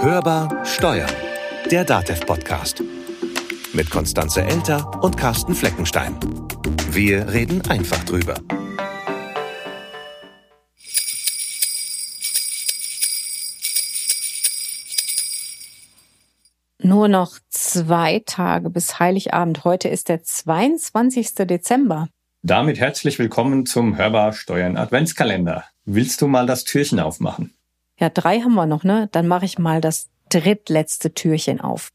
Hörbar Steuern, der DATEV-Podcast. Mit Konstanze Elter und Carsten Fleckenstein. Wir reden einfach drüber. Nur noch zwei Tage bis Heiligabend. Heute ist der 22. Dezember. Damit herzlich willkommen zum Hörbar Steuern Adventskalender. Willst du mal das Türchen aufmachen? Ja, drei haben wir noch, ne? Dann mache ich mal das drittletzte Türchen auf.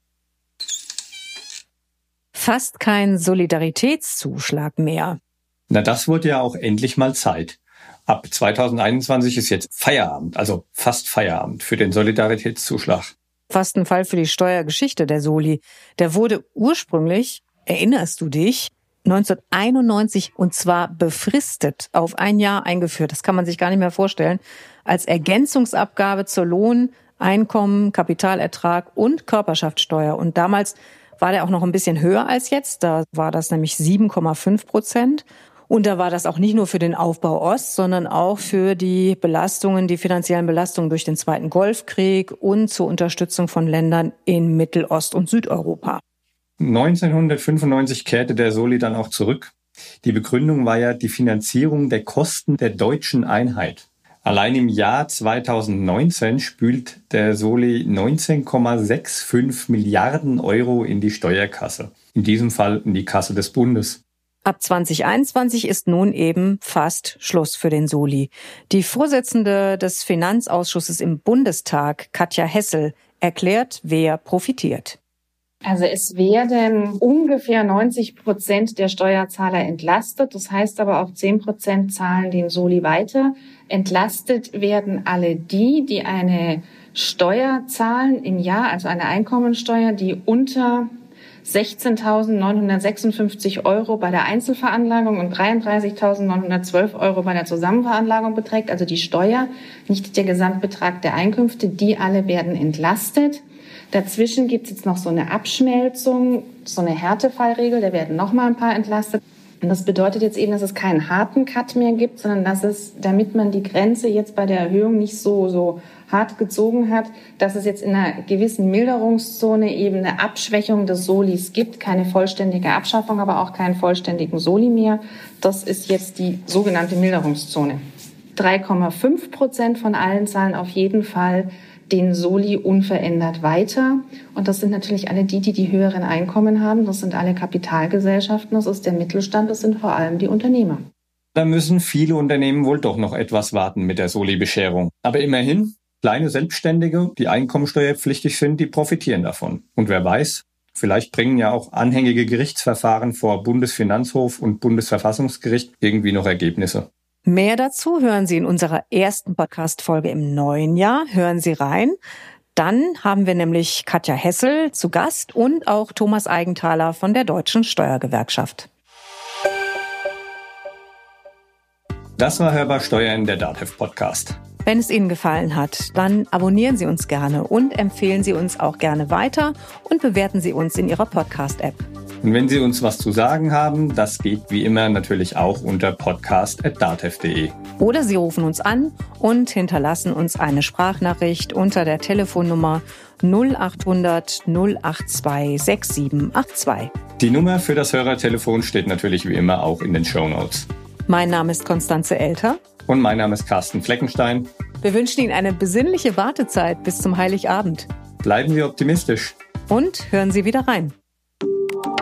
Fast kein Solidaritätszuschlag mehr. Na, das wurde ja auch endlich mal Zeit. Ab 2021 ist jetzt Feierabend, also fast Feierabend für den Solidaritätszuschlag. Fast ein Fall für die Steuergeschichte der Soli. Der wurde ursprünglich, erinnerst du dich, 1991 und zwar befristet auf ein Jahr eingeführt. Das kann man sich gar nicht mehr vorstellen. Als Ergänzungsabgabe zur Lohn, Einkommen, Kapitalertrag und Körperschaftssteuer. Und damals war der auch noch ein bisschen höher als jetzt. Da war das nämlich 7,5 Prozent. Und da war das auch nicht nur für den Aufbau Ost, sondern auch für die Belastungen, die finanziellen Belastungen durch den Zweiten Golfkrieg und zur Unterstützung von Ländern in Mittelost- und Südeuropa. 1995 kehrte der Soli dann auch zurück. Die Begründung war ja die Finanzierung der Kosten der deutschen Einheit. Allein im Jahr 2019 spült der Soli 19,65 Milliarden Euro in die Steuerkasse. In diesem Fall in die Kasse des Bundes. Ab 2021 ist nun eben fast Schluss für den Soli. Die Vorsitzende des Finanzausschusses im Bundestag, Katja Hessel, erklärt, wer profitiert. Also es werden ungefähr 90 Prozent der Steuerzahler entlastet. Das heißt aber auch 10 Prozent zahlen den Soli weiter. Entlastet werden alle die, die eine Steuer zahlen im Jahr, also eine Einkommensteuer, die unter 16.956 Euro bei der Einzelveranlagung und 33.912 Euro bei der Zusammenveranlagung beträgt, also die Steuer, nicht der Gesamtbetrag der Einkünfte, die alle werden entlastet. Dazwischen gibt es jetzt noch so eine Abschmelzung, so eine Härtefallregel, da werden noch mal ein paar entlastet. Und das bedeutet jetzt eben, dass es keinen harten Cut mehr gibt, sondern dass es, damit man die Grenze jetzt bei der Erhöhung nicht so, so hart gezogen hat, dass es jetzt in einer gewissen Milderungszone eben eine Abschwächung des Solis gibt, keine vollständige Abschaffung, aber auch keinen vollständigen Soli mehr. Das ist jetzt die sogenannte Milderungszone. 3,5 Prozent von allen zahlen auf jeden Fall den Soli unverändert weiter. Und das sind natürlich alle die, die die höheren Einkommen haben. Das sind alle Kapitalgesellschaften, das ist der Mittelstand, das sind vor allem die Unternehmer. Da müssen viele Unternehmen wohl doch noch etwas warten mit der Soli-Bescherung. Aber immerhin, kleine Selbstständige, die einkommensteuerpflichtig sind, die profitieren davon. Und wer weiß, vielleicht bringen ja auch anhängige Gerichtsverfahren vor Bundesfinanzhof und Bundesverfassungsgericht irgendwie noch Ergebnisse. Mehr dazu hören Sie in unserer ersten Podcast-Folge im neuen Jahr. Hören Sie rein. Dann haben wir nämlich Katja Hessel zu Gast und auch Thomas Eigenthaler von der Deutschen Steuergewerkschaft. Das war Hörbar Steuern, der DATEV Podcast. Wenn es Ihnen gefallen hat, dann abonnieren Sie uns gerne und empfehlen Sie uns auch gerne weiter und bewerten Sie uns in Ihrer Podcast-App. Und wenn Sie uns was zu sagen haben, das geht wie immer natürlich auch unter podcast.datev.de. Oder Sie rufen uns an und hinterlassen uns eine Sprachnachricht unter der Telefonnummer 0800 082 6782. Die Nummer für das Hörertelefon steht natürlich wie immer auch in den Show Notes. Mein Name ist Konstanze Elter. Und mein Name ist Carsten Fleckenstein. Wir wünschen Ihnen eine besinnliche Wartezeit bis zum Heiligabend. Bleiben Sie optimistisch. Und hören Sie wieder rein.